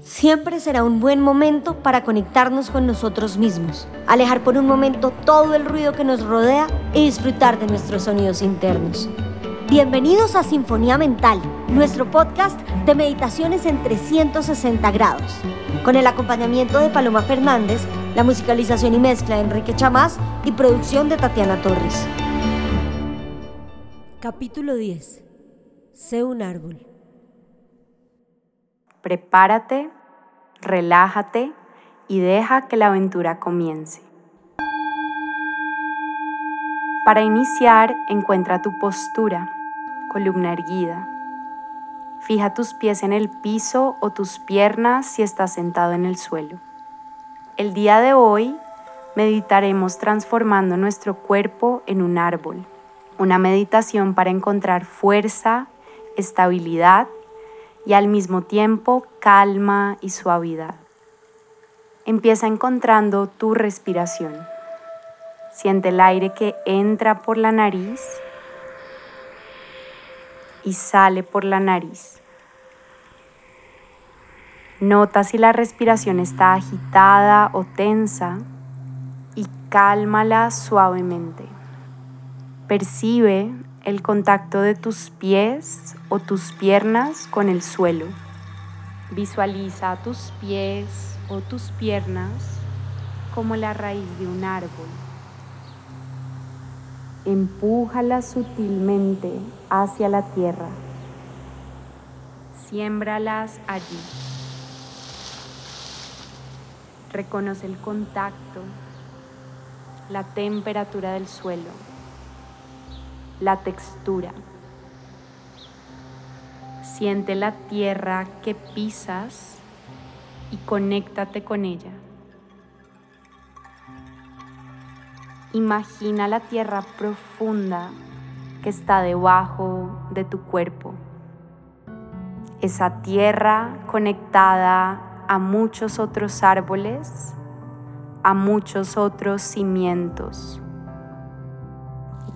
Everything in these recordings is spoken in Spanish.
siempre será un buen momento para conectarnos con nosotros mismos, alejar por un momento todo el ruido que nos rodea y disfrutar de nuestros sonidos internos. Bienvenidos a Sinfonía Mental, nuestro podcast de meditaciones en 360 grados, con el acompañamiento de Paloma Fernández, la musicalización y mezcla de Enrique Chamás y producción de Tatiana Torres. Capítulo 10. Sé un árbol. Prepárate, relájate y deja que la aventura comience. Para iniciar, encuentra tu postura, columna erguida. Fija tus pies en el piso o tus piernas si estás sentado en el suelo. El día de hoy meditaremos transformando nuestro cuerpo en un árbol, una meditación para encontrar fuerza, estabilidad y al mismo tiempo calma y suavidad. Empieza encontrando tu respiración. Siente el aire que entra por la nariz y sale por la nariz. Nota si la respiración está agitada o tensa y cálmala suavemente. Percibe el contacto de tus pies o tus piernas con el suelo. Visualiza tus pies o tus piernas como la raíz de un árbol. Empújalas sutilmente hacia la tierra. Siémbralas allí. Reconoce el contacto, la temperatura del suelo la textura. Siente la tierra que pisas y conéctate con ella. Imagina la tierra profunda que está debajo de tu cuerpo. Esa tierra conectada a muchos otros árboles, a muchos otros cimientos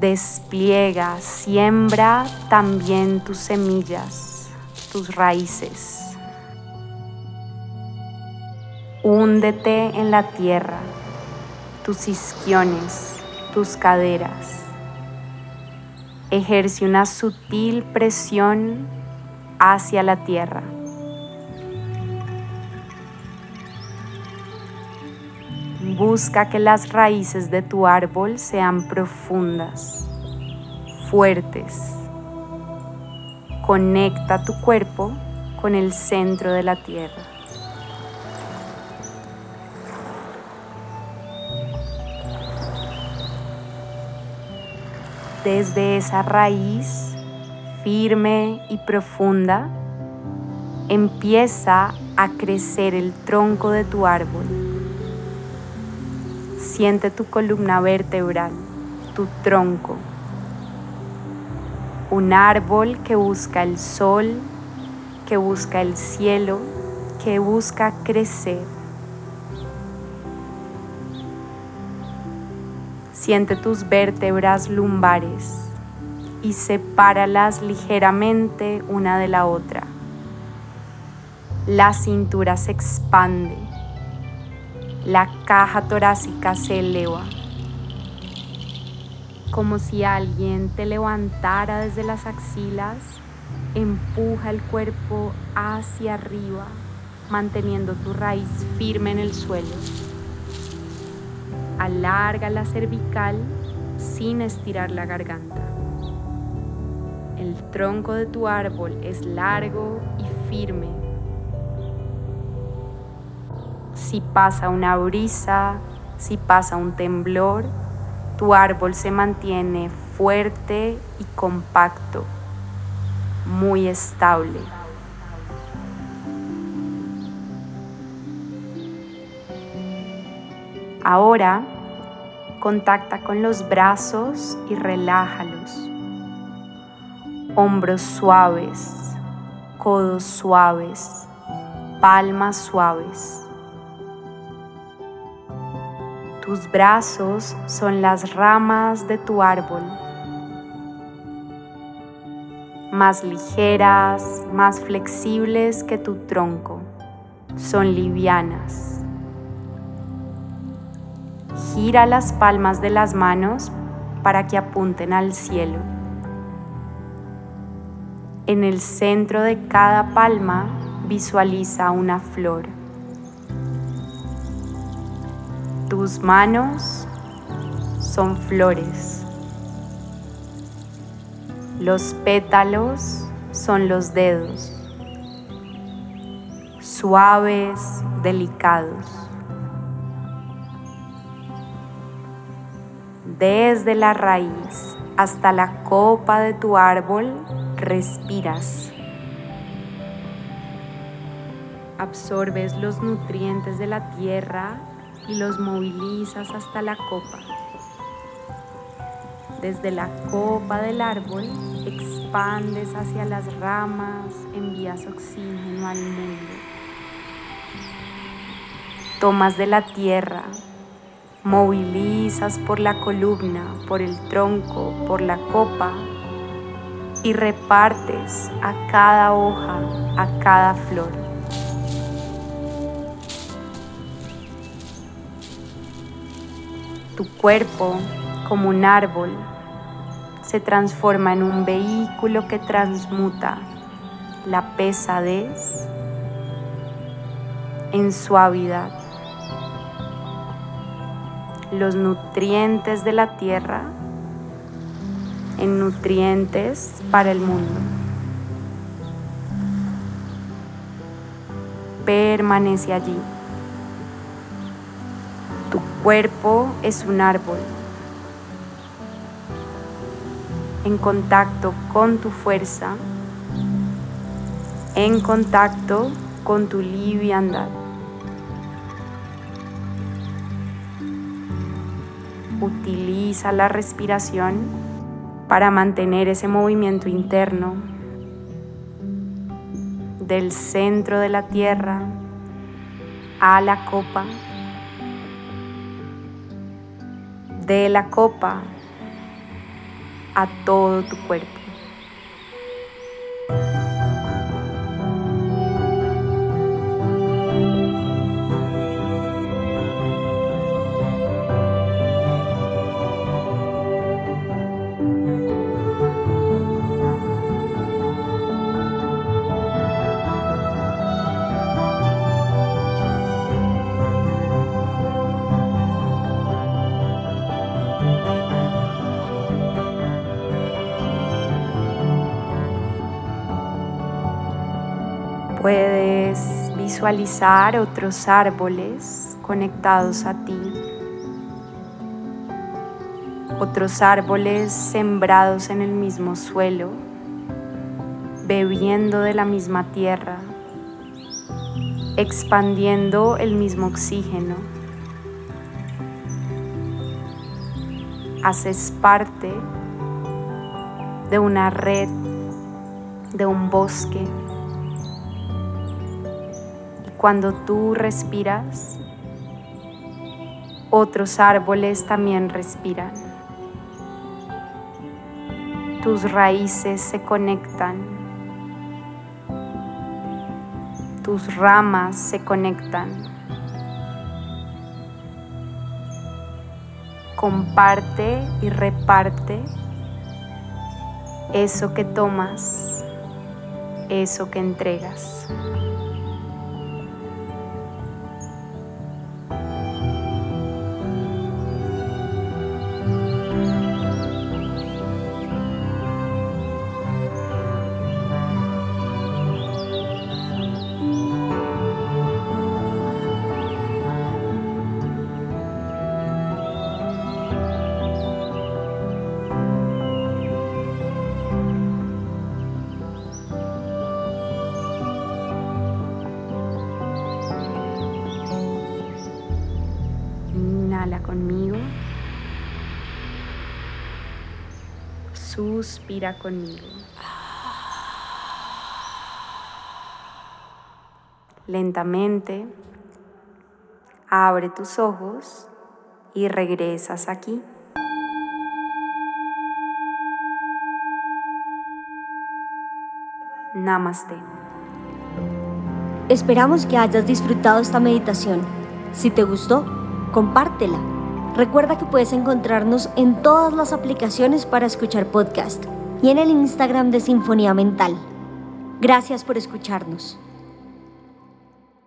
Despliega, siembra también tus semillas, tus raíces. Húndete en la tierra, tus isquiones, tus caderas. Ejerce una sutil presión hacia la tierra. Busca que las raíces de tu árbol sean profundas, fuertes. Conecta tu cuerpo con el centro de la tierra. Desde esa raíz firme y profunda, empieza a crecer el tronco de tu árbol Siente tu columna vertebral, tu tronco. Un árbol que busca el sol, que busca el cielo, que busca crecer. Siente tus vértebras lumbares y sepáralas ligeramente una de la otra. La cintura se expande la caja torácica se eleva, como si alguien te levantara desde las axilas, empuja el cuerpo hacia arriba, manteniendo tu raíz firme en el suelo. Alarga la cervical sin estirar la garganta. El tronco de tu árbol es largo y firme si pasa una brisa, si pasa un temblor, tu árbol se mantiene fuerte y compacto, muy estable. Ahora contacta con los brazos y relájalos. Hombros suaves, codos suaves, palmas suaves. Tus brazos son las ramas de tu árbol, más ligeras, más flexibles que tu tronco. son livianas. Gira las palmas de las manos para que apunten al cielo. En el centro de cada palma visualiza una flor. Tus manos son flores. Los pétalos son los dedos, suaves, delicados. Desde la raíz hasta la copa de tu árbol respiras. Absorbes los nutrientes de la tierra y los movilizas hasta la copa. Desde la copa del árbol expandes hacia las ramas, envías oxígeno al mundo. Tomas de la tierra, movilizas por la columna, por el tronco, por la copa y repartes a cada hoja, a cada flor. Tu cuerpo, como un árbol, se transforma en un vehículo que transmuta la pesadez en suavidad. Los nutrientes de la tierra en nutrientes para el mundo. Permanece allí. Cuerpo es un árbol en contacto con tu fuerza, en contacto con tu liviandad. Utiliza la respiración para mantener ese movimiento interno del centro de la tierra a la copa, de la copa a todo tu cuerpo. Visualizar otros árboles conectados a ti. Otros árboles sembrados en el mismo suelo, bebiendo de la misma tierra, expandiendo el mismo oxígeno. Haces parte de una red, de un bosque cuando tú respiras, otros árboles también respiran. Tus raíces se conectan. Tus ramas se conectan. Comparte y reparte eso que tomas, eso que entregas. Suspira conmigo. Lentamente abre tus ojos y regresas aquí. Namaste. Esperamos que hayas disfrutado esta meditación. Si te gustó, compártela. Recuerda que puedes encontrarnos en todas las aplicaciones para escuchar podcast y en el Instagram de Sinfonía Mental. Gracias por escucharnos.